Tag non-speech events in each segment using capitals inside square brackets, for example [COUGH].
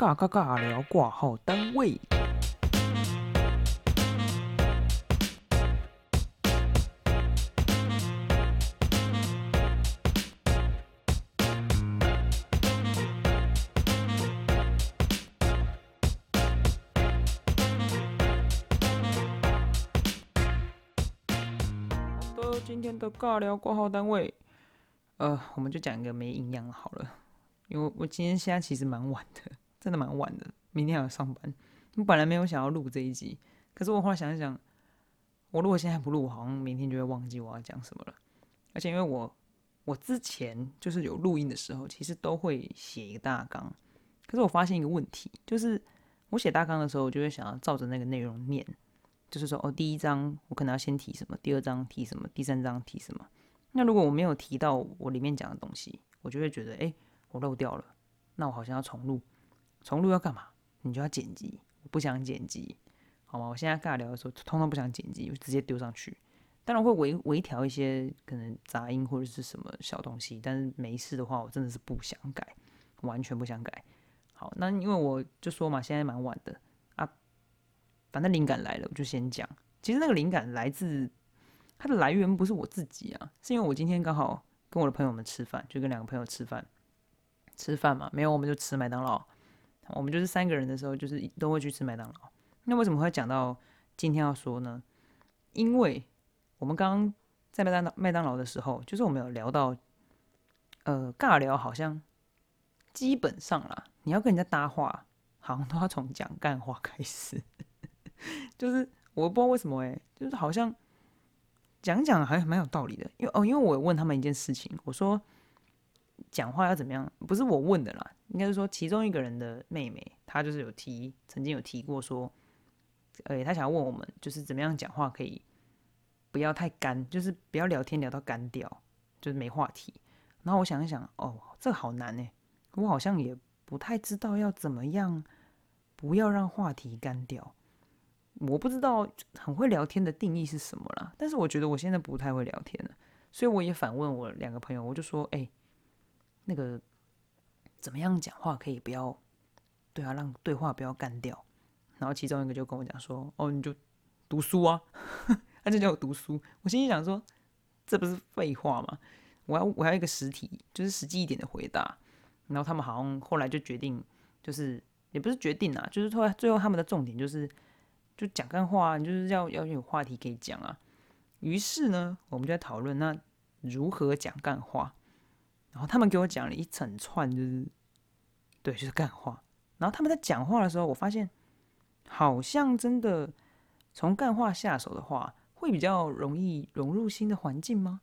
尬尬尬聊挂号单位。今天的尬聊挂号单位，呃，我们就讲一个没营养好了，因为我今天现在其实蛮晚的，真的蛮晚的，明天还要上班。我本来没有想要录这一集，可是我后来想一想，我如果现在不录，好像明天就会忘记我要讲什么了。而且因为我我之前就是有录音的时候，其实都会写一个大纲，可是我发现一个问题，就是我写大纲的时候，我就会想要照着那个内容念。就是说，哦，第一章我可能要先提什么，第二章提什么，第三章提什么。那如果我没有提到我里面讲的东西，我就会觉得，哎，我漏掉了。那我好像要重录，重录要干嘛？你就要剪辑。我不想剪辑，好吗？我现在尬聊的时候，通通不想剪辑，就直接丢上去。当然会微微调一些可能杂音或者是什么小东西，但是没事的话，我真的是不想改，完全不想改。好，那因为我就说嘛，现在蛮晚的啊。反正灵感来了，我就先讲。其实那个灵感来自它的来源不是我自己啊，是因为我今天刚好跟我的朋友们吃饭，就跟两个朋友吃饭，吃饭嘛，没有我们就吃麦当劳。我们就是三个人的时候，就是都会去吃麦当劳。那为什么会讲到今天要说呢？因为我们刚刚在麦当劳麦当劳的时候，就是我们有聊到，呃，尬聊好像基本上啦，你要跟人家搭话，好像都要从讲干话开始。[LAUGHS] 就是我不知道为什么哎，就是好像讲讲还蛮有道理的，因为哦，因为我问他们一件事情，我说讲话要怎么样？不是我问的啦，应该是说其中一个人的妹妹，她就是有提，曾经有提过说，呃，她想要问我们，就是怎么样讲话可以不要太干，就是不要聊天聊到干掉，就是没话题。然后我想一想，哦，这好难哎，我好像也不太知道要怎么样不要让话题干掉。我不知道很会聊天的定义是什么啦，但是我觉得我现在不太会聊天了，所以我也反问我两个朋友，我就说：“哎，那个怎么样讲话可以不要对啊，让对话不要干掉？”然后其中一个就跟我讲说：“哦，你就读书啊。[LAUGHS] ”他就叫我读书。我心里想说：“这不是废话吗？我要我要一个实体，就是实际一点的回答。”然后他们好像后来就决定，就是也不是决定啊，就是后来最后他们的重点就是。就讲干话，你就是要要有话题可以讲啊。于是呢，我们就在讨论那如何讲干话。然后他们给我讲了一整串，就是对，就是干话。然后他们在讲话的时候，我发现好像真的从干话下手的话，会比较容易融入新的环境吗？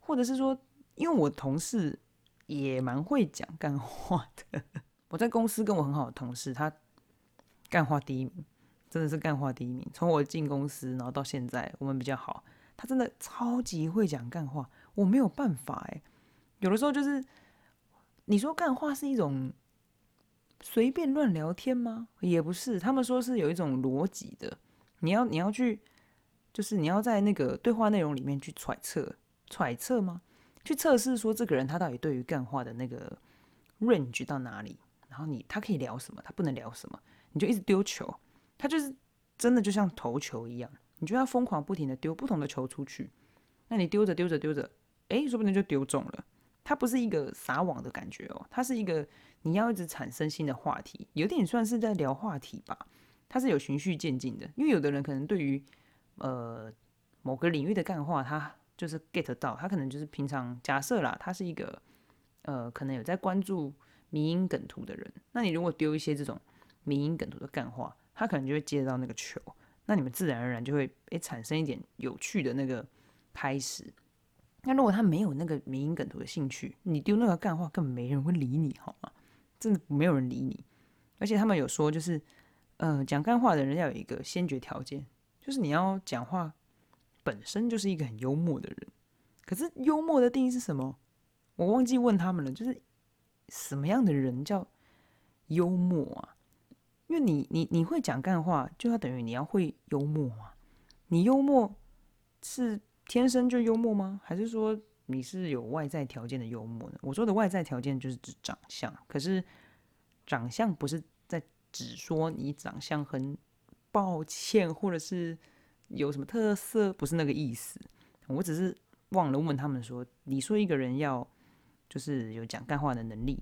或者是说，因为我同事也蛮会讲干话的，我在公司跟我很好的同事，他干话第一名。真的是干话第一名。从我进公司，然后到现在，我们比较好。他真的超级会讲干话，我没有办法哎。有的时候就是，你说干话是一种随便乱聊天吗？也不是，他们说是有一种逻辑的。你要你要去，就是你要在那个对话内容里面去揣测，揣测吗？去测试说这个人他到底对于干话的那个 range 到哪里？然后你他可以聊什么，他不能聊什么，你就一直丢球。他就是真的就像投球一样，你就要疯狂不停的丢不同的球出去，那你丢着丢着丢着，诶，说不定就丢中了。它不是一个撒网的感觉哦，它是一个你要一直产生新的话题，有点算是在聊话题吧。它是有循序渐进的，因为有的人可能对于呃某个领域的干话，他就是 get 到，他可能就是平常假设啦，他是一个呃可能有在关注迷因梗图的人，那你如果丢一些这种迷因梗图的干话。他可能就会接到那个球，那你们自然而然就会诶产生一点有趣的那个开始。那如果他没有那个民音梗图的兴趣，你丢那个干话根本没人会理你，好吗？真的没有人理你。而且他们有说，就是呃讲干话的人要有一个先决条件，就是你要讲话本身就是一个很幽默的人。可是幽默的定义是什么？我忘记问他们了。就是什么样的人叫幽默啊？因为你你你会讲干话，就要等于你要会幽默嘛？你幽默是天生就幽默吗？还是说你是有外在条件的幽默呢？我说的外在条件就是指长相，可是长相不是在只说你长相很抱歉，或者是有什么特色，不是那个意思。我只是忘了问他们说，你说一个人要就是有讲干话的能力，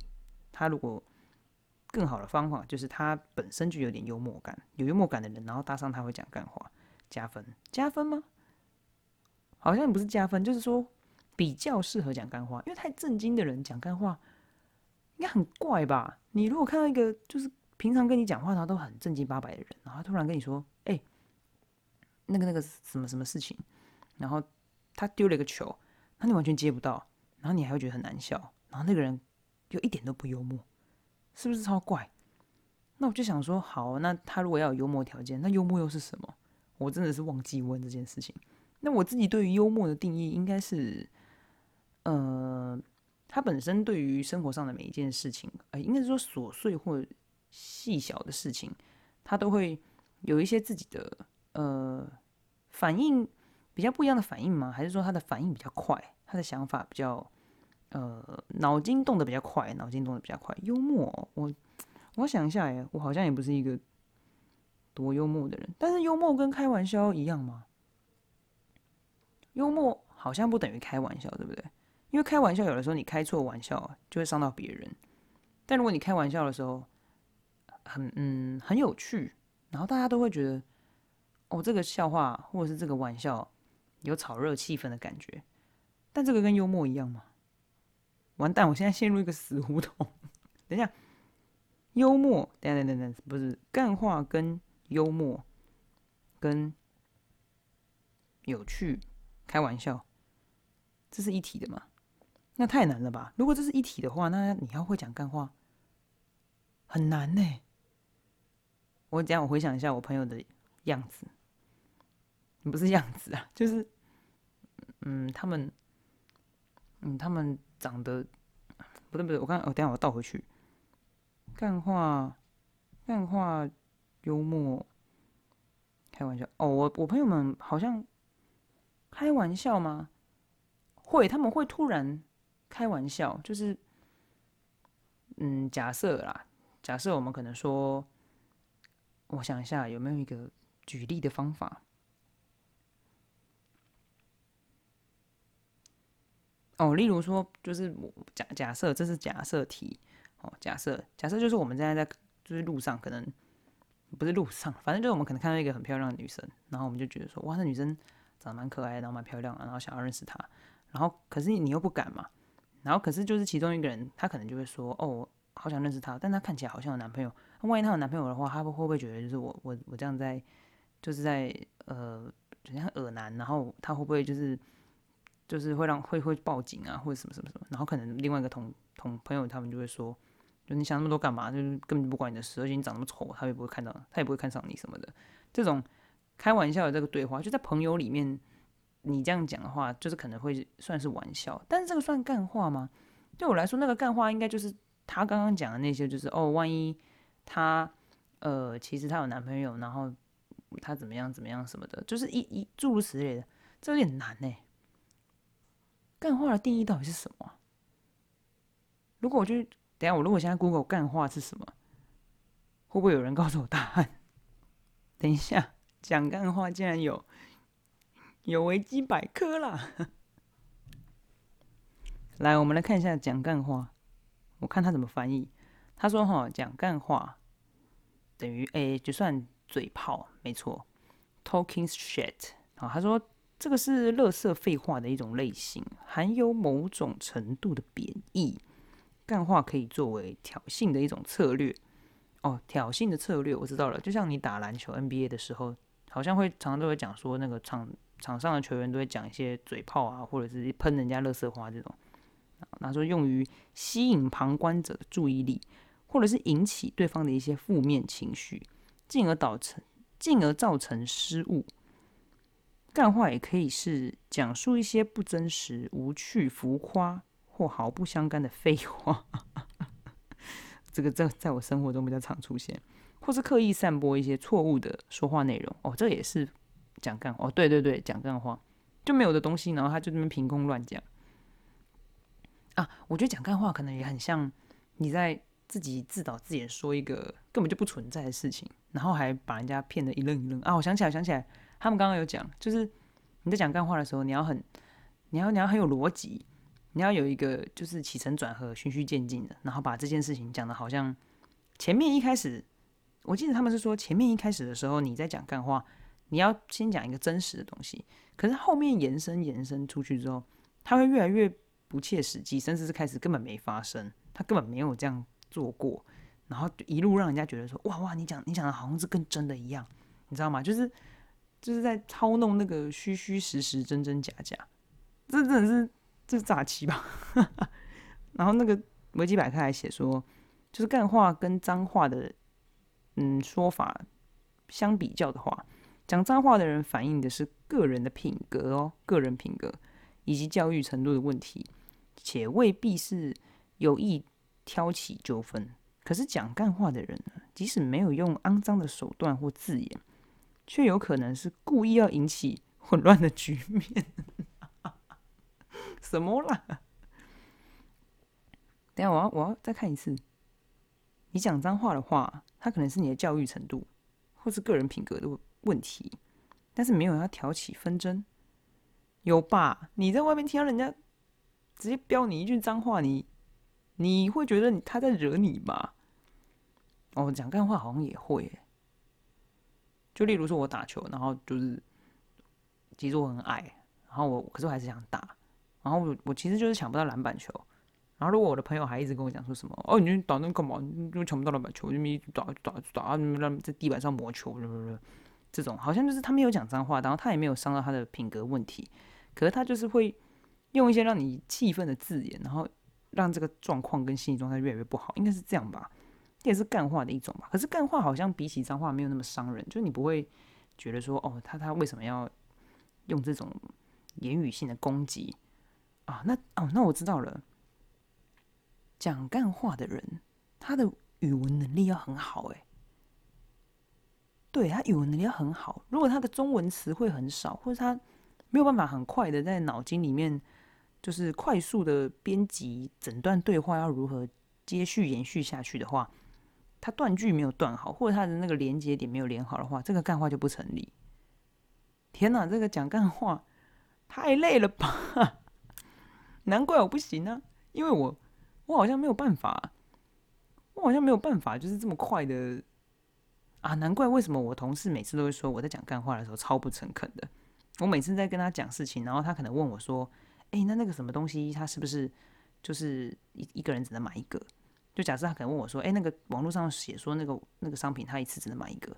他如果更好的方法就是他本身就有点幽默感，有幽默感的人，然后搭上他会讲干话，加分加分吗？好像不是加分，就是说比较适合讲干话，因为太震惊的人讲干话应该很怪吧？你如果看到一个就是平常跟你讲话他都很正经八百的人，然后突然跟你说：“哎，那个那个什么什么事情？”然后他丢了一个球，那你完全接不到，然后你还会觉得很难笑，然后那个人又一点都不幽默。是不是超怪？那我就想说，好，那他如果要有幽默条件，那幽默又是什么？我真的是忘记问这件事情。那我自己对于幽默的定义，应该是，呃，他本身对于生活上的每一件事情，呃，应该是说琐碎或细小的事情，他都会有一些自己的呃反应，比较不一样的反应吗？还是说他的反应比较快，他的想法比较？呃，脑筋动得比较快，脑筋动得比较快。幽默，我我想一下，哎，我好像也不是一个多幽默的人。但是幽默跟开玩笑一样吗？幽默好像不等于开玩笑，对不对？因为开玩笑有的时候你开错玩笑就会伤到别人。但如果你开玩笑的时候很嗯很有趣，然后大家都会觉得哦这个笑话或者是这个玩笑有炒热气氛的感觉。但这个跟幽默一样吗？完蛋！我现在陷入一个死胡同。[LAUGHS] 等一下，幽默，等等等等，不是干话跟幽默跟有趣、开玩笑，这是一体的吗？那太难了吧？如果这是一体的话，那你要会讲干话很难呢。我讲，我回想一下我朋友的样子，不是样子啊，[LAUGHS] 就是嗯，他们，嗯，他们。长得不对不对，我刚我等下我倒回去。干话，干话，幽默，开玩笑。哦，我我朋友们好像开玩笑吗？会，他们会突然开玩笑，就是嗯，假设啦，假设我们可能说，我想一下有没有一个举例的方法。哦，例如说，就是假假设这是假设题，哦，假设假设就是我们现在在就是路上，可能不是路上，反正就是我们可能看到一个很漂亮的女生，然后我们就觉得说，哇，那女生长得蛮可爱，然后蛮漂亮，然后想要认识她，然后可是你又不敢嘛，然后可是就是其中一个人，他可能就会说，哦，好想认识她，但她看起来好像有男朋友，那万一她有男朋友的话，他会会不会觉得就是我我我这样在就是在呃，就像恶男，然后他会不会就是？就是会让会会报警啊，或者什么什么什么，然后可能另外一个同同朋友他们就会说，就你想那么多干嘛？就是根本就不管你的事，而且你长那么丑，他也不会看到，他也不会看上你什么的。这种开玩笑的这个对话，就在朋友里面，你这样讲的话，就是可能会算是玩笑，但是这个算干话吗？对我来说，那个干话应该就是他刚刚讲的那些，就是哦，万一他呃，其实他有男朋友，然后他怎么样怎么样什么的，就是一一诸如此类的，这有点难呢。干话的定义到底是什么？如果我就等下，我如果现在 Google 干话是什么，会不会有人告诉我答案？等一下，讲干话竟然有有维基百科啦！来，我们来看一下讲干话，我看他怎么翻译。他说：“哈，讲干话等于诶就算嘴炮，没错，talking shit。”好，他说。这个是乐色废话的一种类型，含有某种程度的贬义。干话可以作为挑衅的一种策略。哦，挑衅的策略我知道了，就像你打篮球 NBA 的时候，好像会常常都会讲说，那个场场上的球员都会讲一些嘴炮啊，或者是喷人家乐色话这种。那说用于吸引旁观者的注意力，或者是引起对方的一些负面情绪，进而导成进而造成失误。干话也可以是讲述一些不真实、无趣、浮夸或毫不相干的废话。[LAUGHS] 这个在在我生活中比较常出现，或是刻意散播一些错误的说话内容。哦，这也是讲干话。哦，对对对，讲干话就没有的东西，然后他就那边凭空乱讲。啊，我觉得讲干话可能也很像你在自己自导自演说一个根本就不存在的事情，然后还把人家骗得一愣一愣啊！我想起来，想起来，他们刚刚有讲，就是你在讲干话的时候，你要很，你要你要很有逻辑，你要有一个就是起承转合、循序渐进的，然后把这件事情讲的好像前面一开始，我记得他们是说前面一开始的时候你在讲干话，你要先讲一个真实的东西，可是后面延伸延伸出去之后，它会越来越不切实际，甚至是开始根本没发生，他根本没有这样。做过，然后一路让人家觉得说哇哇，你讲你讲的好像是跟真的一样，你知道吗？就是就是在操弄那个虚虚实实、真真假假，这真的是这是诈欺吧？[LAUGHS] 然后那个维基百科还写说，就是干话跟脏话的嗯说法相比较的话，讲脏话的人反映的是个人的品格哦，个人品格以及教育程度的问题，且未必是有意。挑起纠纷，可是讲干话的人，即使没有用肮脏的手段或字眼，却有可能是故意要引起混乱的局面。[LAUGHS] 什么啦？等下，我要我要再看一次。你讲脏话的话，他可能是你的教育程度，或是个人品格的问题，但是没有要挑起纷争，有吧？你在外面听到人家直接飙你一句脏话，你。你会觉得他在惹你吗？哦，讲干话好像也会。就例如说，我打球，然后就是，其实我很矮，然后我可是我还是想打，然后我我其实就是抢不到篮板球。然后如果我的朋友还一直跟我讲说什么，哦，你打那干嘛？你就抢不到篮板球，就一直打打打，让在地板上磨球，这种好像就是他没有讲脏话，然后他也没有伤到他的品格问题，可是他就是会用一些让你气愤的字眼，然后。让这个状况跟心理状态越来越不好，应该是这样吧？这也是干话的一种吧。可是干话好像比起脏话没有那么伤人，就是你不会觉得说，哦，他他为什么要用这种言语性的攻击啊？那哦，那我知道了。讲干话的人，他的语文能力要很好，诶，对他语文能力要很好。如果他的中文词汇很少，或者他没有办法很快的在脑筋里面。就是快速的编辑整段对话要如何接续延续下去的话，他断句没有断好，或者他的那个连接点没有连好的话，这个干话就不成立。天哪，这个讲干话太累了吧？[LAUGHS] 难怪我不行呢，因为我我好像没有办法，我好像没有办法，就是这么快的啊！难怪为什么我同事每次都会说我在讲干话的时候超不诚恳的。我每次在跟他讲事情，然后他可能问我说。哎，那那个什么东西，他是不是就是一一个人只能买一个？就假设他可能问我说，哎，那个网络上写说那个那个商品他一次只能买一个，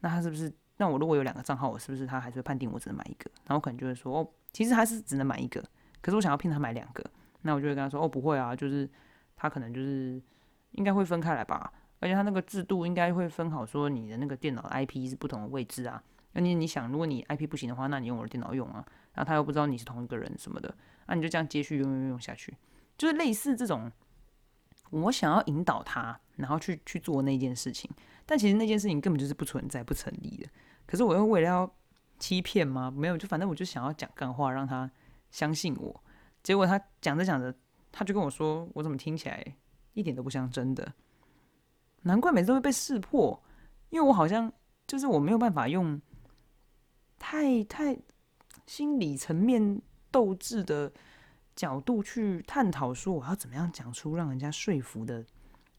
那他是不是？那我如果有两个账号，我是不是他还是会判定我只能买一个？然后我可能就会说，哦，其实还是只能买一个，可是我想要骗他买两个，那我就会跟他说，哦，不会啊，就是他可能就是应该会分开来吧，而且他那个制度应该会分好，说你的那个电脑 IP 是不同的位置啊。那你你想，如果你 IP 不行的话，那你用我的电脑用啊，然后他又不知道你是同一个人什么的。那你就这样接续用用用下去，就是类似这种，我想要引导他，然后去去做那件事情，但其实那件事情根本就是不存在、不成立的。可是我又为了要欺骗吗？没有，就反正我就想要讲干话，让他相信我。结果他讲着讲着，他就跟我说：“我怎么听起来一点都不像真的？”难怪每次都会被识破，因为我好像就是我没有办法用太太心理层面。斗志的角度去探讨，说我要怎么样讲出让人家说服的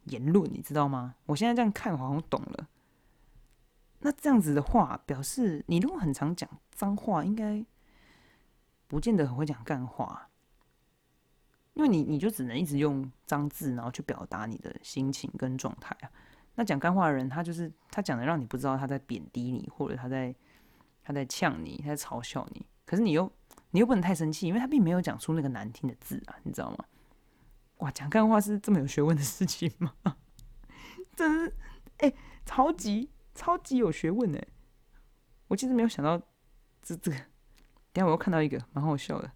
言论，你知道吗？我现在这样看，好像懂了。那这样子的话，表示你如果很常讲脏话，应该不见得很会讲干话，因为你你就只能一直用脏字，然后去表达你的心情跟状态啊。那讲干话的人，他就是他讲的让你不知道他在贬低你，或者他在他在呛你，他在嘲笑你，可是你又。你又不能太生气，因为他并没有讲出那个难听的字啊，你知道吗？哇，讲干话是这么有学问的事情吗？[LAUGHS] 真是，哎，超级超级有学问哎！我其实没有想到这这个。等下我又看到一个蛮好笑的，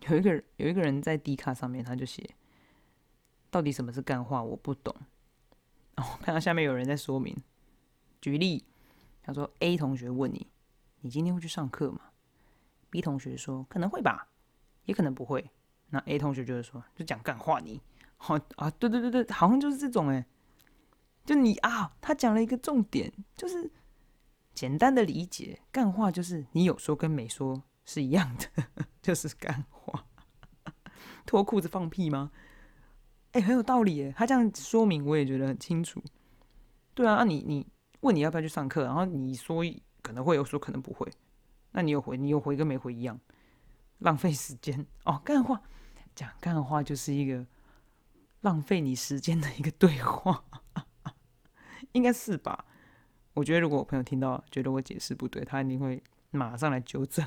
[LAUGHS] 有一个人有一个人在 D 卡上面，他就写：到底什么是干话？我不懂。然后，看到下面有人在说明，举例，他说 A 同学问你：你今天会去上课吗？B 同学说：“可能会吧，也可能不会。”那 A 同学就是说：“就讲干话，你好啊，对对对对，好像就是这种哎，就你啊，他讲了一个重点，就是简单的理解，干话就是你有说跟没说是一样的，[LAUGHS] 就是干话。[LAUGHS] 脱裤子放屁吗？哎，很有道理哎，他这样说明我也觉得很清楚。对啊，那你你问你要不要去上课，然后你说可能会有，说可能不会，那你有回，你有回跟没回一样，浪费时间哦。干话讲干话就是一个。浪费你时间的一个对话，[LAUGHS] 应该是吧？我觉得如果我朋友听到觉得我解释不对，他一定会马上来纠正。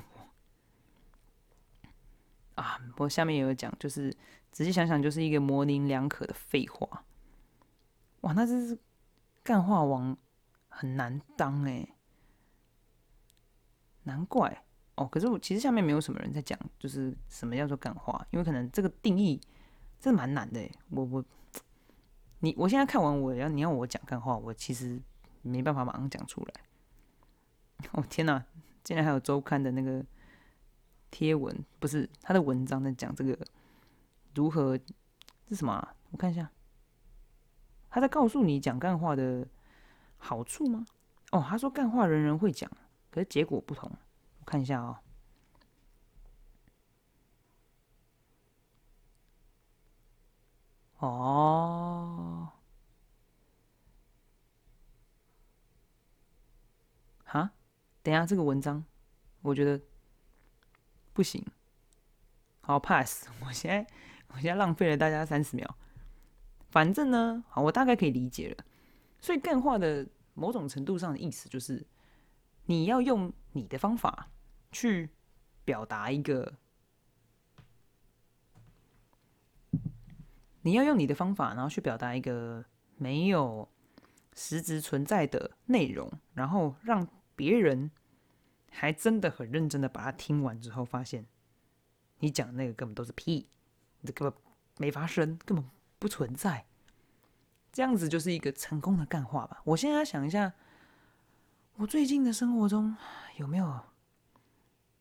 啊，不过下面也有讲，就是仔细想想，就是一个模棱两可的废话。哇，那这是干话王很难当哎，难怪哦。可是我其实下面没有什么人在讲，就是什么叫做干话，因为可能这个定义。这蛮难的我我你我现在看完我要你要我讲干话，我其实没办法马上讲出来。哦天哪，竟然还有周刊的那个贴文，不是他的文章在讲这个如何是什么？我看一下，他在告诉你讲干话的好处吗？哦，他说干话人人会讲，可是结果不同。我看一下啊。哦，哈，等下这个文章，我觉得不行，好 pass。我现在我现在浪费了大家三十秒。反正呢，好，我大概可以理解了。所以干话的某种程度上的意思就是，你要用你的方法去表达一个。你要用你的方法，然后去表达一个没有实质存在的内容，然后让别人还真的很认真的把它听完之后，发现你讲那个根本都是屁，这根本没发生，根本不存在。这样子就是一个成功的干话吧。我现在想一下，我最近的生活中有没有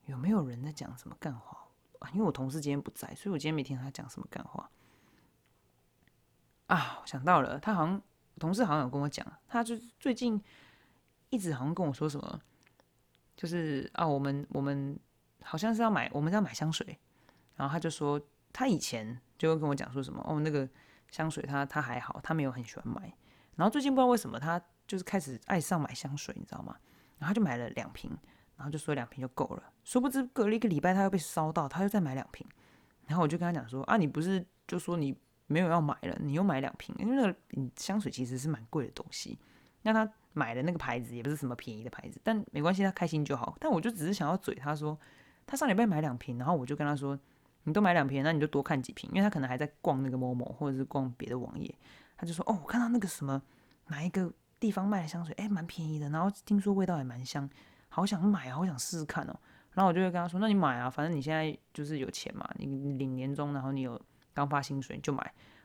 有没有人在讲什么干话啊？因为我同事今天不在，所以我今天没听他讲什么干话。啊，我想到了，他好像同事好像有跟我讲，他就最近一直好像跟我说什么，就是啊，我们我们好像是要买，我们要买香水，然后他就说他以前就会跟我讲说什么，哦，那个香水他他还好，他没有很喜欢买，然后最近不知道为什么他就是开始爱上买香水，你知道吗？然后他就买了两瓶，然后就说两瓶就够了，殊不知隔了一个礼拜他又被烧到，他又再买两瓶，然后我就跟他讲说啊，你不是就说你。没有要买了，你又买两瓶，因为那个香水其实是蛮贵的东西。那他买的那个牌子也不是什么便宜的牌子，但没关系，他开心就好。但我就只是想要嘴他说，他上礼拜买两瓶，然后我就跟他说，你都买两瓶，那你就多看几瓶，因为他可能还在逛那个某某或者是逛别的网页。他就说，哦，我看到那个什么哪一个地方卖的香水，哎，蛮便宜的，然后听说味道也蛮香，好想买啊，好想试试看哦。然后我就会跟他说，那你买啊，反正你现在就是有钱嘛，你领年终，然后你有。刚发薪水就买，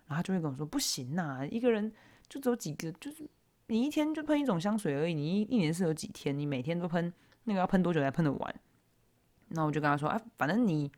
然后他就会跟我说：“不行呐，一个人就只有几个，就是你一天就喷一种香水而已，你一一年是有几天？你每天都喷，那个要喷多久才喷得完？”那我就跟他说：“啊，反正你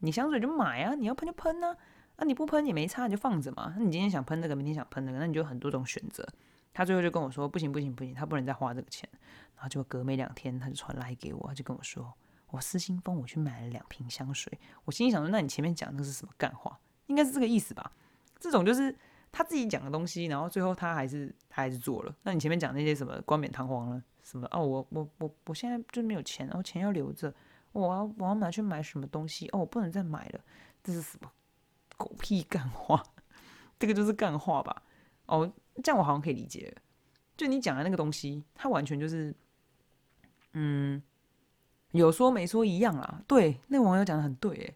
你香水就买啊，你要喷就喷呢，啊你不喷也没差，你就放着嘛。那你今天想喷那个，明天想喷那个，那你就很多种选择。”他最后就跟我说：“不行不行不行，他不能再花这个钱。”然后就隔没两天，他就传来给我，他就跟我说：“我私心疯，我去买了两瓶香水。”我心里想说：“那你前面讲的是什么干话？”应该是这个意思吧？这种就是他自己讲的东西，然后最后他还是他还是做了。那你前面讲那些什么冠冕堂皇了，什么哦，我我我我现在就没有钱，然后钱要留着，我要我要拿去买什么东西哦，我不能再买了，这是什么狗屁干话？[LAUGHS] 这个就是干话吧？哦，这样我好像可以理解。就你讲的那个东西，它完全就是，嗯，有说没说一样啊。对，那个网友讲的很对，诶。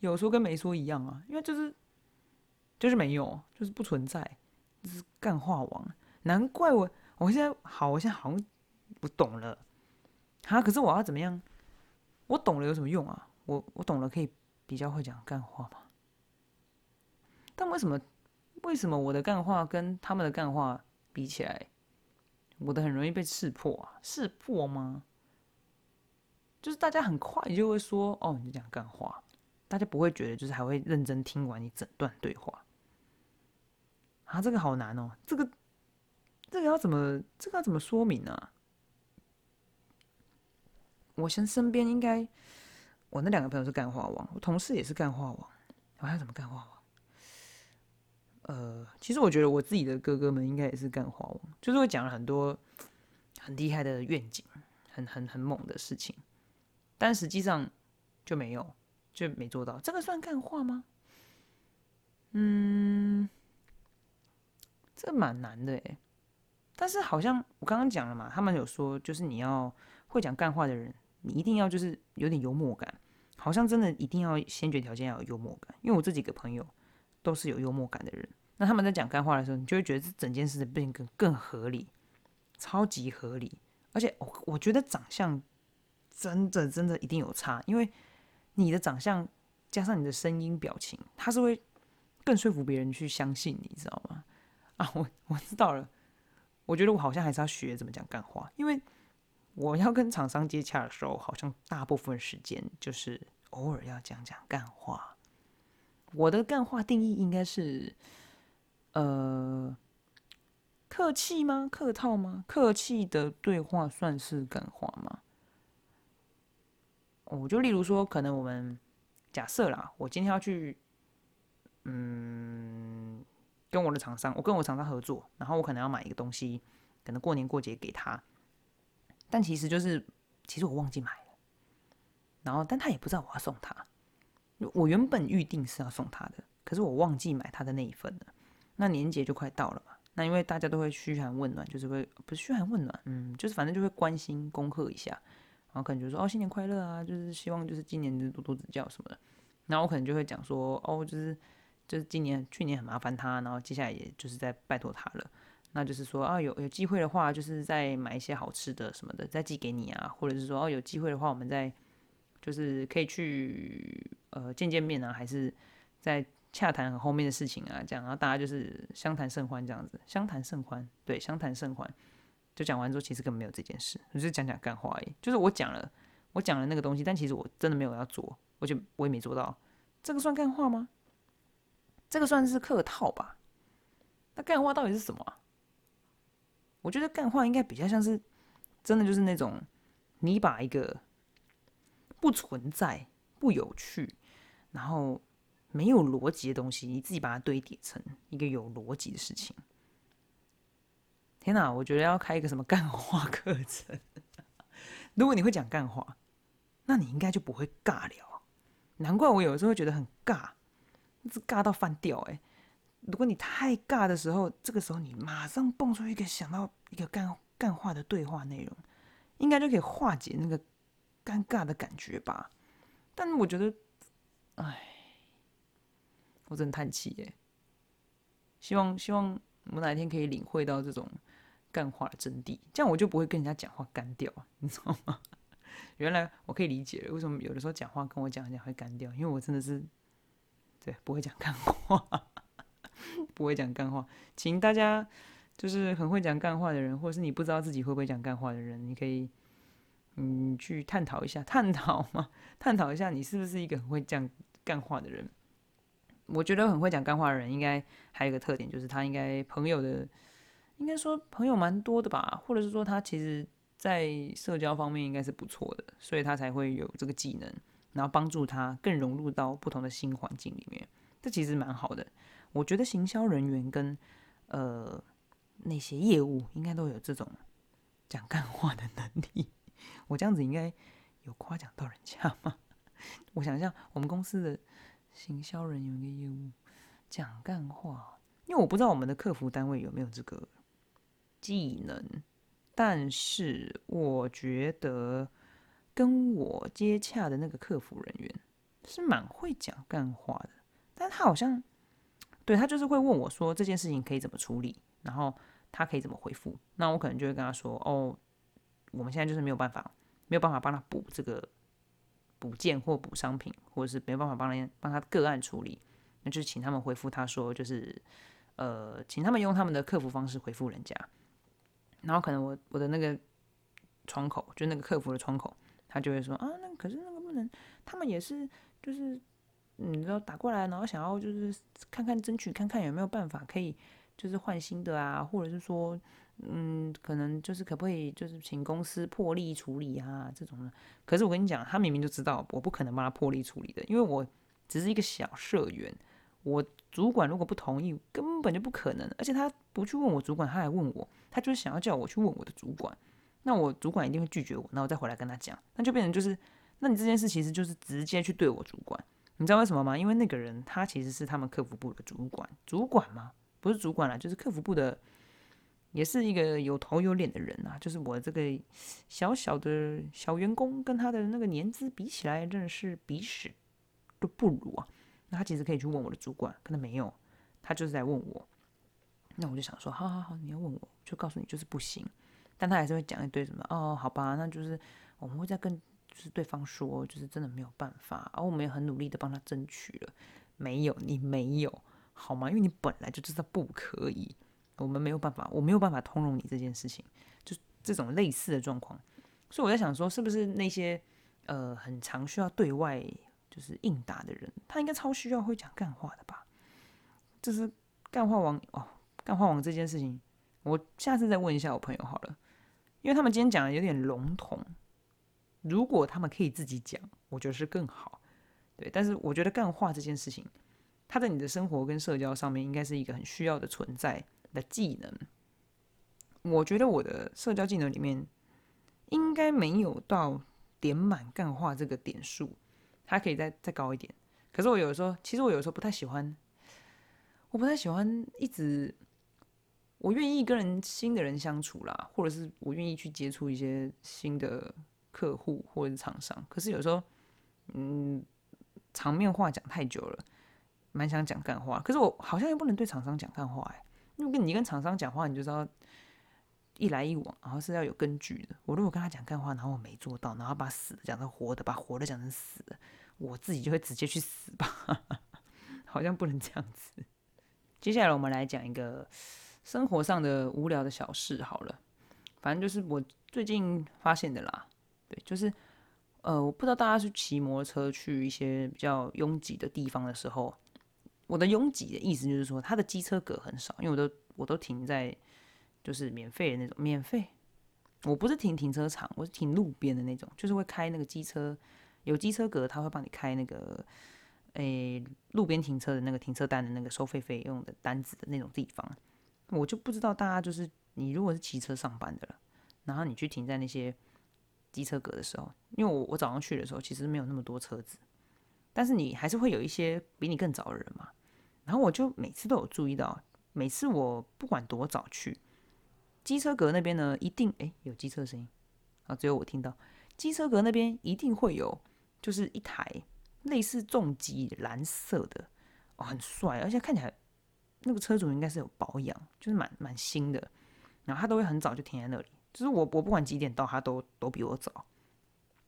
有说跟没说一样啊，因为就是就是没有，就是不存在，就是干话王。难怪我我现在好，我现在好像不懂了哈。可是我要怎么样？我懂了有什么用啊？我我懂了可以比较会讲干话吗？但为什么为什么我的干话跟他们的干话比起来，我的很容易被识破啊？识破吗？就是大家很快就会说哦，你讲干话。大家不会觉得，就是还会认真听完你整段对话。啊，这个好难哦，这个这个要怎么这个要怎么说明呢？我现身边应该我那两个朋友是干化王，我同事也是干化王，我还有什么干化王？呃，其实我觉得我自己的哥哥们应该也是干化王，就是会讲了很多很厉害的愿景，很很很猛的事情，但实际上就没有就没做到，这个算干话吗？嗯。这蛮难的诶，但是好像我刚刚讲了嘛，他们有说，就是你要会讲干话的人，你一定要就是有点幽默感，好像真的一定要先决条件要有幽默感。因为我这几个朋友都是有幽默感的人，那他们在讲干话的时候，你就会觉得这整件事的变更更合理，超级合理。而且我我觉得长相真的真的一定有差，因为你的长相加上你的声音表情，他是会更说服别人去相信你，知道吗？[LAUGHS] 啊，我我知道了。我觉得我好像还是要学怎么讲干话，因为我要跟厂商接洽的时候，好像大部分时间就是偶尔要讲讲干话。我的干话定义应该是，呃，客气吗？客套吗？客气的对话算是干话吗？我就例如说，可能我们假设啦，我今天要去，嗯。跟我的厂商，我跟我厂商合作，然后我可能要买一个东西，可能过年过节给他，但其实就是，其实我忘记买了，然后但他也不知道我要送他，我原本预定是要送他的，可是我忘记买他的那一份了，那年节就快到了嘛，那因为大家都会嘘寒问暖，就是会不是嘘寒问暖，嗯，就是反正就会关心恭贺一下，然后可能就说哦新年快乐啊，就是希望就是今年就多多指教什么的，然后我可能就会讲说哦就是。就是今年、去年很麻烦他，然后接下来也就是在拜托他了。那就是说啊，有有机会的话，就是再买一些好吃的什么的，再寄给你啊。或者是说哦，有机会的话，我们再就是可以去呃见见面啊，还是在洽谈后面的事情啊，这样。然后大家就是相谈甚欢这样子，相谈甚欢，对，相谈甚欢。就讲完之后，其实根本没有这件事，只是讲讲干话而已。就是我讲了，我讲了那个东西，但其实我真的没有要做，而且我也没做到。这个算干话吗？这个算是客套吧？那干话到底是什么？我觉得干话应该比较像是真的，就是那种你把一个不存在、不有趣，然后没有逻辑的东西，你自己把它堆叠成一个有逻辑的事情。天哪，我觉得要开一个什么干话课程。[LAUGHS] 如果你会讲干话，那你应该就不会尬聊。难怪我有时候会觉得很尬。是尬到翻掉哎！如果你太尬的时候，这个时候你马上蹦出一个想到一个干干话的对话内容，应该就可以化解那个尴尬的感觉吧。但我觉得，哎，我真叹气耶！希望希望我哪一天可以领会到这种干话的真谛，这样我就不会跟人家讲话干掉，你知道吗？[LAUGHS] 原来我可以理解了，为什么有的时候讲话跟我讲讲会干掉，因为我真的是。对，不会讲干话，[LAUGHS] 不会讲干话，请大家就是很会讲干话的人，或者是你不知道自己会不会讲干话的人，你可以嗯去探讨一下，探讨嘛，探讨一下你是不是一个很会讲干话的人。我觉得很会讲干话的人，应该还有一个特点，就是他应该朋友的，应该说朋友蛮多的吧，或者是说他其实在社交方面应该是不错的，所以他才会有这个技能。然后帮助他更融入到不同的新环境里面，这其实蛮好的。我觉得行销人员跟呃那些业务应该都有这种讲干话的能力。我这样子应该有夸奖到人家吗？[LAUGHS] 我想一下，我们公司的行销人员跟业务讲干话，因为我不知道我们的客服单位有没有这个技能，但是我觉得。跟我接洽的那个客服人员是蛮会讲干话的，但他好像对他就是会问我说这件事情可以怎么处理，然后他可以怎么回复，那我可能就会跟他说哦，我们现在就是没有办法，没有办法帮他补这个补件或补商品，或者是没有办法帮人帮他个案处理，那就是请他们回复他说就是呃，请他们用他们的客服方式回复人家，然后可能我我的那个窗口就那个客服的窗口。他就会说啊，那可是那个不能，他们也是，就是你知道打过来，然后想要就是看看争取看看有没有办法可以，就是换新的啊，或者是说，嗯，可能就是可不可以就是请公司破例处理啊这种的。可是我跟你讲，他明明就知道我不可能帮他破例处理的，因为我只是一个小社员，我主管如果不同意，根本就不可能。而且他不去问我主管，他还问我，他就是想要叫我去问我的主管。那我主管一定会拒绝我，那我再回来跟他讲，那就变成就是，那你这件事其实就是直接去对我主管，你知道为什么吗？因为那个人他其实是他们客服部的主管，主管吗？不是主管啦，就是客服部的，也是一个有头有脸的人啊。就是我这个小小的小员工，跟他的那个年资比起来，真的是鼻屎都不如啊。那他其实可以去问我的主管，可能没有，他就是在问我。那我就想说，好好好，你要问我，就告诉你就是不行。但他还是会讲一堆什么哦，好吧，那就是我们会再跟就是对方说，就是真的没有办法，而我们也很努力的帮他争取了，没有你没有好吗？因为你本来就知道不可以，我们没有办法，我没有办法通融你这件事情，就这种类似的状况，所以我在想说，是不是那些呃很常需要对外就是应答的人，他应该超需要会讲干话的吧？就是干话王哦，干话王这件事情，我下次再问一下我朋友好了。因为他们今天讲的有点笼统，如果他们可以自己讲，我觉得是更好。对，但是我觉得干话这件事情，它在你的生活跟社交上面应该是一个很需要的存在的技能。我觉得我的社交技能里面应该没有到点满干话这个点数，它可以再再高一点。可是我有时候，其实我有时候不太喜欢，我不太喜欢一直。我愿意跟人新的人相处啦，或者是我愿意去接触一些新的客户或者是厂商。可是有时候，嗯，场面话讲太久了，蛮想讲干话。可是我好像又不能对厂商讲干话哎，因为你跟厂商讲话，你就知道一来一往，然后是要有根据的。我如果跟他讲干话，然后我没做到，然后把死的讲成活的，把活的讲成死的，我自己就会直接去死吧。[LAUGHS] 好像不能这样子。接下来我们来讲一个。生活上的无聊的小事，好了，反正就是我最近发现的啦。对，就是呃，我不知道大家是骑摩托车去一些比较拥挤的地方的时候，我的拥挤的意思就是说，它的机车格很少，因为我都我都停在就是免费的那种免费，我不是停停车场，我是停路边的那种，就是会开那个机车有机车格，他会帮你开那个诶路边停车的那个停车单的那个收费费用的单子的那种地方。我就不知道大家就是你如果是骑车上班的了，然后你去停在那些机车格的时候，因为我我早上去的时候其实没有那么多车子，但是你还是会有一些比你更早的人嘛。然后我就每次都有注意到，每次我不管多早去，机车格那边呢一定诶有机车声音啊，只有我听到机车格那边一定会有，就是一台类似重机蓝色的哦，很帅，而且看起来。那个车主应该是有保养，就是蛮蛮新的，然后他都会很早就停在那里，就是我我不管几点到，他都都比我早，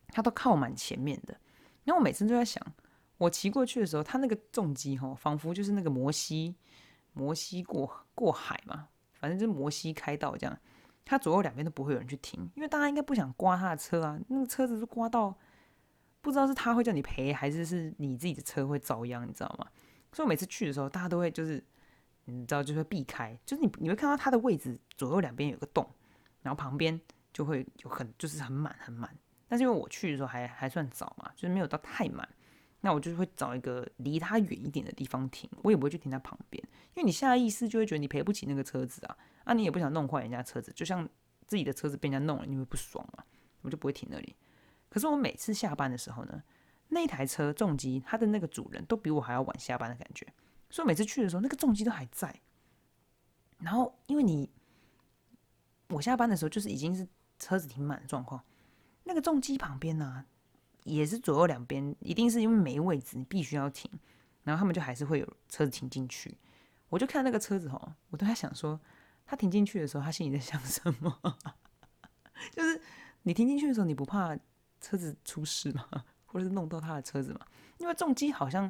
他都靠蛮前面的。然后我每次都在想，我骑过去的时候，他那个重机哈，仿佛就是那个摩西摩西过过海嘛，反正就是摩西开道这样，他左右两边都不会有人去停，因为大家应该不想刮他的车啊，那个车子是刮到不知道是他会叫你赔，还是是你自己的车会遭殃，你知道吗？所以我每次去的时候，大家都会就是。你知道就会避开，就是你你会看到它的位置左右两边有个洞，然后旁边就会有很就是很满很满。但是因为我去的时候还还算早嘛，就是没有到太满，那我就会找一个离它远一点的地方停，我也不会去停在旁边，因为你下意识就会觉得你赔不起那个车子啊，啊你也不想弄坏人家车子，就像自己的车子被人家弄了，你会不爽嘛，我就不会停那里。可是我每次下班的时候呢，那台车重机它的那个主人都比我还要晚下班的感觉。所以每次去的时候，那个重机都还在。然后，因为你我下班的时候，就是已经是车子停满的状况。那个重机旁边呢，也是左右两边，一定是因为没位置，你必须要停。然后他们就还是会有车子停进去。我就看那个车子哦，我都在想说，他停进去的时候，他心里在想什么？[LAUGHS] 就是你停进去的时候，你不怕车子出事吗？[LAUGHS] 或者是弄到他的车子吗？因为重机好像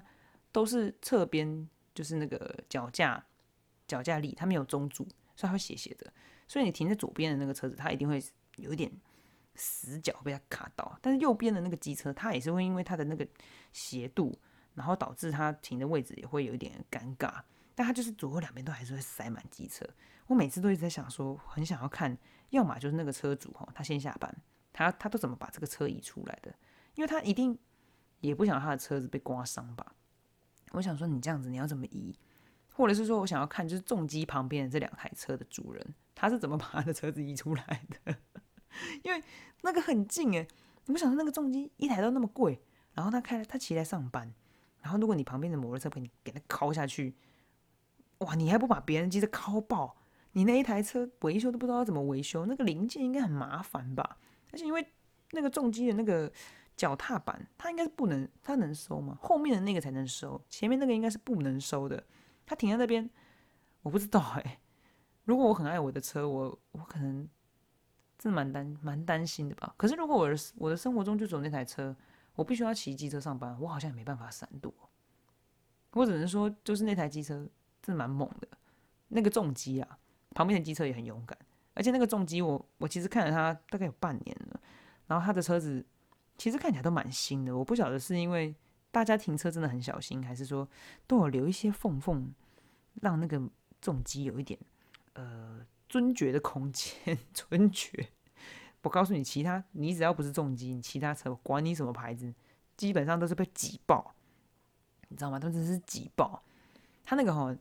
都是侧边。就是那个脚架，脚架力它没有中柱，所以它会斜斜的。所以你停在左边的那个车子，它一定会有一点死角被它卡到。但是右边的那个机车，它也是会因为它的那个斜度，然后导致它停的位置也会有一点尴尬。但它就是左右两边都还是会塞满机车。我每次都一直在想说，很想要看，要么就是那个车主哈，他先下班，他他都怎么把这个车移出来的？因为他一定也不想他的车子被刮伤吧。我想说，你这样子你要怎么移？或者是说我想要看，就是重机旁边的这两台车的主人，他是怎么把他的车子移出来的？[LAUGHS] 因为那个很近诶，你不想到那个重机一台都那么贵，然后他开他骑来上班，然后如果你旁边的摩托车被你给他敲下去，哇，你还不把别人机子敲爆？你那一台车维修都不知道要怎么维修，那个零件应该很麻烦吧？而且因为那个重机的那个。脚踏板，它应该是不能，它能收吗？后面的那个才能收，前面那个应该是不能收的。它停在那边，我不知道哎。如果我很爱我的车，我我可能真的蛮担蛮担心的吧。可是如果我的我的生活中就走那台车，我必须要骑机车上班，我好像也没办法闪躲。我只能说，就是那台机车真的蛮猛的，那个重机啊，旁边的机车也很勇敢。而且那个重机，我我其实看了它大概有半年了，然后它的车子。其实看起来都蛮新的，我不晓得是因为大家停车真的很小心，还是说都有留一些缝缝，让那个重机有一点呃尊爵的空间。[LAUGHS] 尊爵，我告诉你，其他你只要不是重机，你其他车管你什么牌子，基本上都是被挤爆，你知道吗？他们真是挤爆。他那个哈，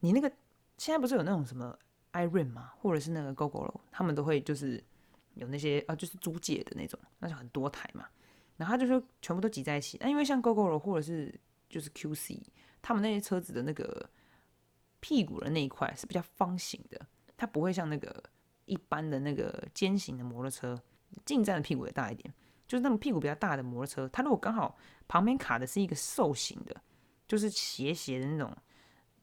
你那个现在不是有那种什么 iron 吗？或者是那个 GoGo 他们都会就是。有那些啊，就是租借的那种，那就很多台嘛。然后他就说全部都挤在一起。那因为像 GoGo 或者是就是 QC，他们那些车子的那个屁股的那一块是比较方形的，它不会像那个一般的那个尖形的摩托车，进站的屁股也大一点。就是那种屁股比较大的摩托车，它如果刚好旁边卡的是一个瘦型的，就是斜斜的那种，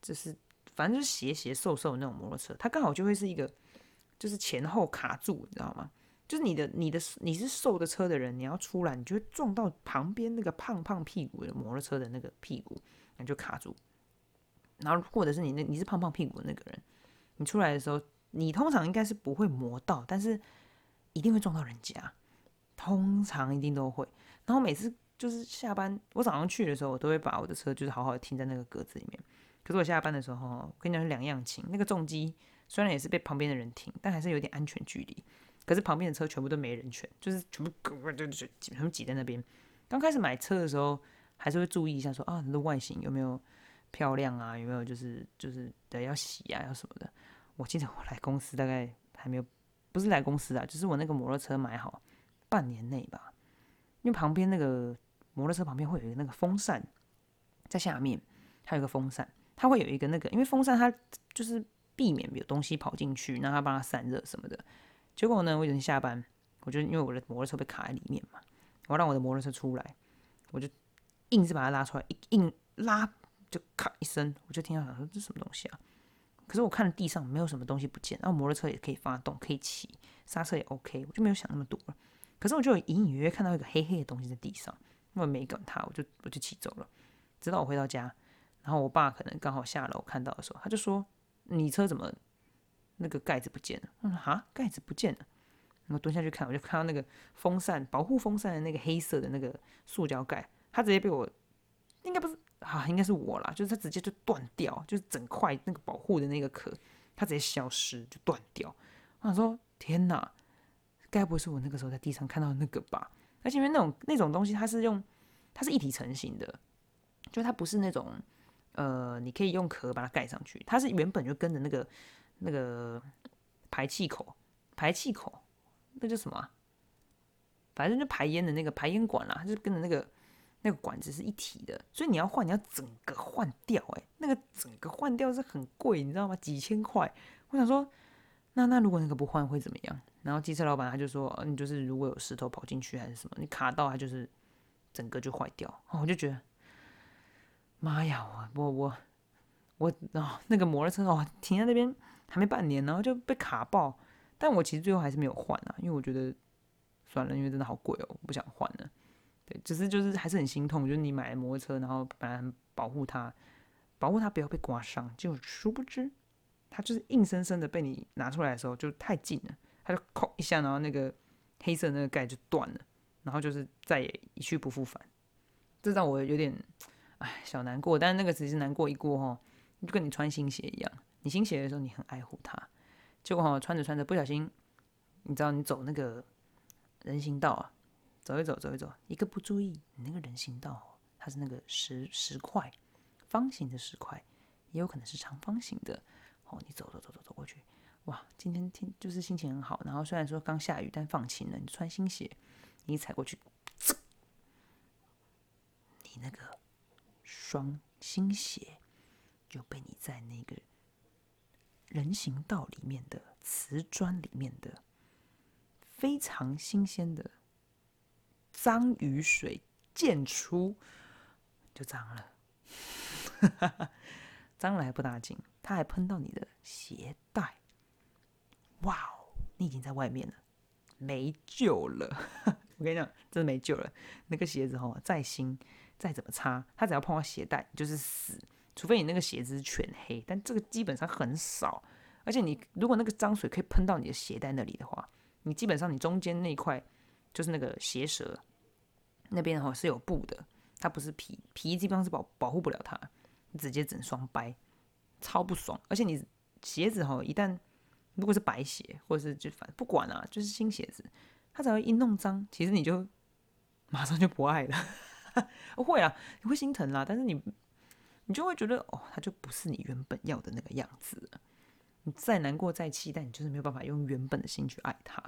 就是反正就是斜斜瘦瘦的那种摩托车，它刚好就会是一个就是前后卡住，你知道吗？就是你的你的你是瘦的车的人，你要出来，你就会撞到旁边那个胖胖屁股的摩托车的那个屁股，那就卡住。然后或者是你那你是胖胖屁股的那个人，你出来的时候，你通常应该是不会磨到，但是一定会撞到人家，通常一定都会。然后每次就是下班，我早上去的时候，我都会把我的车就是好好的停在那个格子里面。可是我下班的时候，跟你讲是两样情。那个重机虽然也是被旁边的人停，但还是有点安全距离。可是旁边的车全部都没人权，就是全部就就全部挤在那边。刚开始买车的时候，还是会注意一下，说啊，它的外形有没有漂亮啊，有没有就是就是的要洗啊，要什么的。我记得我来公司大概还没有，不是来公司啊，就是我那个摩托车买好半年内吧。因为旁边那个摩托车旁边会有一个那个风扇在下面，还有一个风扇，它会有一个那个，因为风扇它就是避免有东西跑进去，让它帮它散热什么的。结果呢？我已经下班，我就因为我的摩托车被卡在里面嘛，我让我的摩托车出来，我就硬是把它拉出来，一硬拉就咔一声，我就听到想说这什么东西啊？可是我看地上没有什么东西不见，然后摩托车也可以发动，可以骑，刹车也 OK，我就没有想那么多了。可是我就隐隐约约看到一个黑黑的东西在地上，我没管它，我就我就骑走了。直到我回到家，然后我爸可能刚好下楼看到的时候，他就说：“你车怎么？”那个盖子不见了，我说哈，盖子不见了。我蹲下去看，我就看到那个风扇保护风扇的那个黑色的那个塑胶盖，它直接被我，应该不是啊，应该是我啦，就是它直接就断掉，就是整块那个保护的那个壳，它直接消失就断掉。我想说，天哪，该不会是我那个时候在地上看到那个吧？而且因为那种那种东西，它是用它是一体成型的，就它不是那种呃，你可以用壳把它盖上去，它是原本就跟着那个。那个排气口，排气口，那叫什么？反正就排烟的那个排烟管啦，就跟着那个那个管子是一体的，所以你要换，你要整个换掉，哎，那个整个换掉是很贵，你知道吗？几千块。我想说，那那如果那个不换会怎么样？然后机车老板他就说，你就是如果有石头跑进去还是什么，你卡到它就是整个就坏掉。哦，我就觉得，妈呀，我我我我哦，那个摩托车哦停在那边。还没半年，然后就被卡爆，但我其实最后还是没有换啊，因为我觉得算了，因为真的好贵哦，不想换了。对，只是就是还是很心痛，就是你买摩托车，然后本来保护它，保护它不要被刮伤，就殊不知它就是硬生生的被你拿出来的时候就太近了，它就扣一下，然后那个黑色那个盖就断了，然后就是再也一去不复返，这让我有点唉小难过，但是那个只是难过一过哈。就跟你穿新鞋一样，你新鞋的时候你很爱护它，结果哈穿着穿着不小心，你知道你走那个人行道啊，走一走走一走，一个不注意，你那个人行道它是那个石石块，方形的石块，也有可能是长方形的，哦，你走走走走走过去，哇，今天天就是心情很好，然后虽然说刚下雨，但放晴了，你穿新鞋，你踩过去，你那个双新鞋。就被你在那个人行道里面的瓷砖里面的非常新鲜的脏雨水溅出，就脏了，[LAUGHS] 脏了还不打紧，它还喷到你的鞋带。哇哦，你已经在外面了，没救了！[LAUGHS] 我跟你讲，真的没救了。那个鞋子哈，再新再怎么擦，它只要碰到鞋带就是死。除非你那个鞋子是全黑，但这个基本上很少。而且你如果那个脏水可以喷到你的鞋带那里的话，你基本上你中间那一块就是那个鞋舌那边哈是有布的，它不是皮，皮基本上是保保护不了它，直接整双掰，超不爽。而且你鞋子哈一旦如果是白鞋或者是就反正不管啊，就是新鞋子，它只要一弄脏，其实你就马上就不爱了。[LAUGHS] 会啊，你会心疼啦，但是你。你就会觉得哦，它就不是你原本要的那个样子。你再难过再气，但你就是没有办法用原本的心去爱它，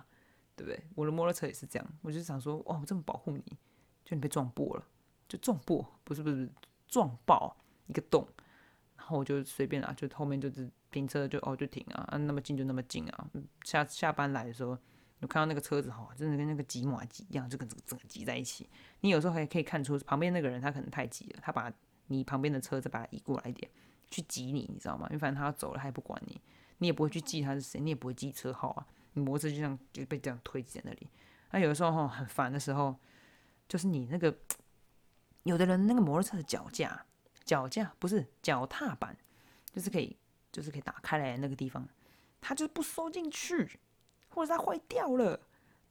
对不对？我的摩托车也是这样，我就想说，哦，我这么保护你，就你被撞破了，就撞破，不是不是撞爆一个洞，然后我就随便啊，就后面就是停车就哦就停啊，啊那么近就那么近啊。下下班来的时候，我看到那个车子哈，真的跟那个挤马挤一样，就跟整个整个挤在一起。你有时候还可以看出旁边那个人他可能太急了，他把。你旁边的车再把它移过来一点，去挤你，你知道吗？因为反正他要走了，他也不管你，你也不会去记他是谁，你也不会记车号啊。你摩托车就这样就被这样推挤在那里。那有的时候吼很烦的时候，就是你那个 [TSK] 有的人那个摩托车的脚架，脚架不是脚踏板，就是可以就是可以打开来那个地方，它就是不收进去，或者它坏掉了。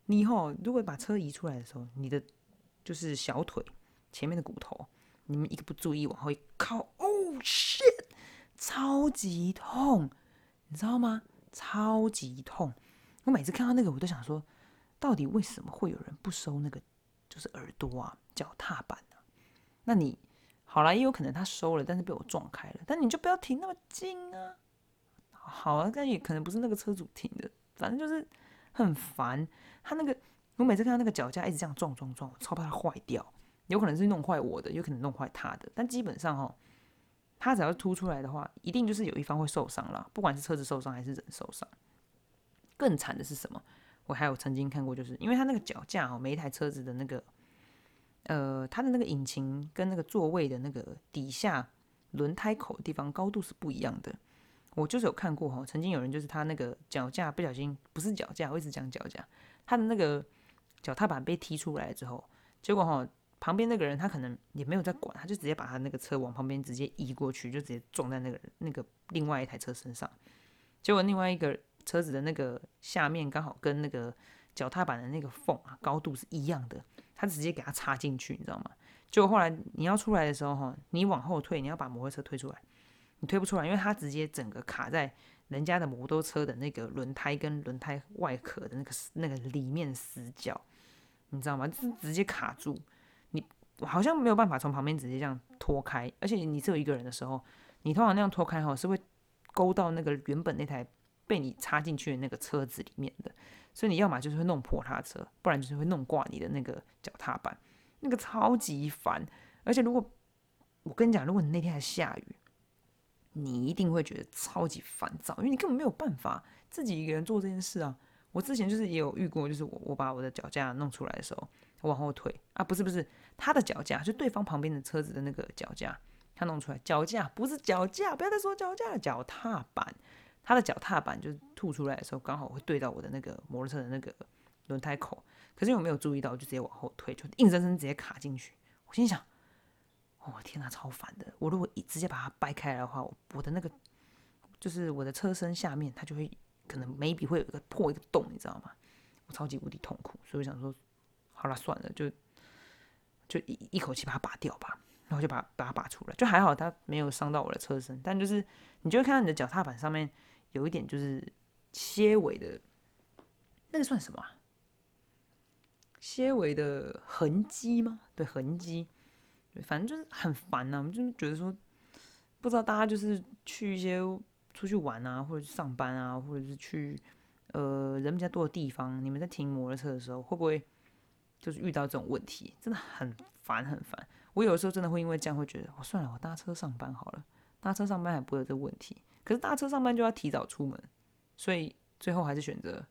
你哈如果把车移出来的时候，你的就是小腿前面的骨头。你们一个不注意往后一靠，哦 shit，超级痛，你知道吗？超级痛！我每次看到那个，我都想说，到底为什么会有人不收那个，就是耳朵啊、脚踏板啊？那你好了，也有可能他收了，但是被我撞开了。但你就不要停那么近啊！好啊，但也可能不是那个车主停的，反正就是很烦。他那个，我每次看到那个脚架一直这样撞撞撞，我超怕它坏掉。有可能是弄坏我的，有可能弄坏他的，但基本上哈，他只要凸出来的话，一定就是有一方会受伤了，不管是车子受伤还是人受伤。更惨的是什么？我还有曾经看过，就是因为他那个脚架哦，每一台车子的那个，呃，它的那个引擎跟那个座位的那个底下轮胎口的地方高度是不一样的。我就是有看过哈，曾经有人就是他那个脚架不小心，不是脚架，我一直讲脚架，他的那个脚踏板被踢出来之后，结果哈。旁边那个人他可能也没有在管，他就直接把他那个车往旁边直接移过去，就直接撞在那个那个另外一台车身上。结果另外一个车子的那个下面刚好跟那个脚踏板的那个缝啊高度是一样的，他直接给他插进去，你知道吗？结果后来你要出来的时候哈，你往后退，你要把摩托车推出来，你推不出来，因为他直接整个卡在人家的摩托车的那个轮胎跟轮胎外壳的那个那个里面死角，你知道吗？就是直接卡住。好像没有办法从旁边直接这样拖开，而且你只有一个人的时候，你通常那样拖开哈是会勾到那个原本那台被你插进去的那个车子里面的，所以你要么就是会弄破他的车，不然就是会弄挂你的那个脚踏板，那个超级烦。而且如果我跟你讲，如果你那天还下雨，你一定会觉得超级烦躁，因为你根本没有办法自己一个人做这件事啊。我之前就是也有遇过，就是我我把我的脚架弄出来的时候。往后退啊，不是不是，他的脚架就对方旁边的车子的那个脚架，他弄出来脚架不是脚架，不要再说脚架，脚踏板，他的脚踏板就是吐出来的时候，刚好会对到我的那个摩托车的那个轮胎口，可是我没有注意到，就直接往后退，就硬生生直接卡进去。我心想，哦天哪，超烦的！我如果一直接把它掰开来的话，我的那个就是我的车身下面，它就会可能 maybe 会有一个破一个洞，你知道吗？我超级无敌痛苦，所以我想说。好了，算了，就就一一口气把它拔掉吧。然后就把把它拔出来，就还好它没有伤到我的车身，但就是你就会看到你的脚踏板上面有一点就是些微的，那个算什么？些微的痕迹吗？对，痕迹，对，反正就是很烦呐。我们就觉得说，不知道大家就是去一些出去玩啊，或者是上班啊，或者是去呃人比较多的地方，你们在停摩托车的时候，会不会就是遇到这种问题？真的很烦，很烦。我有时候真的会因为这样会觉得，哦，算了，我搭车上班好了，搭车上班还不会有这问题。可是搭车上班就要提早出门，所以最后还是选择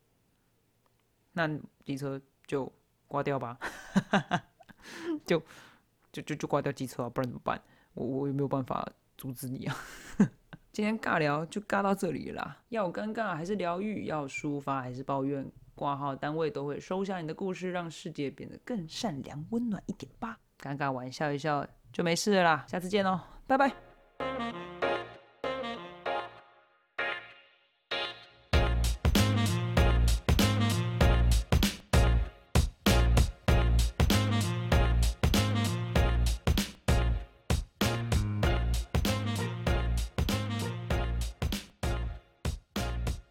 那机车就。挂掉吧，[LAUGHS] 就就就就挂掉机车啊，不然怎么办？我我也没有办法阻止你啊。[LAUGHS] 今天尬聊就尬到这里啦。要尴尬还是疗愈？要抒发还是抱怨？挂号单位都会收下你的故事，让世界变得更善良温暖一点吧。尴尬玩笑一笑就没事了啦。下次见哦，拜拜。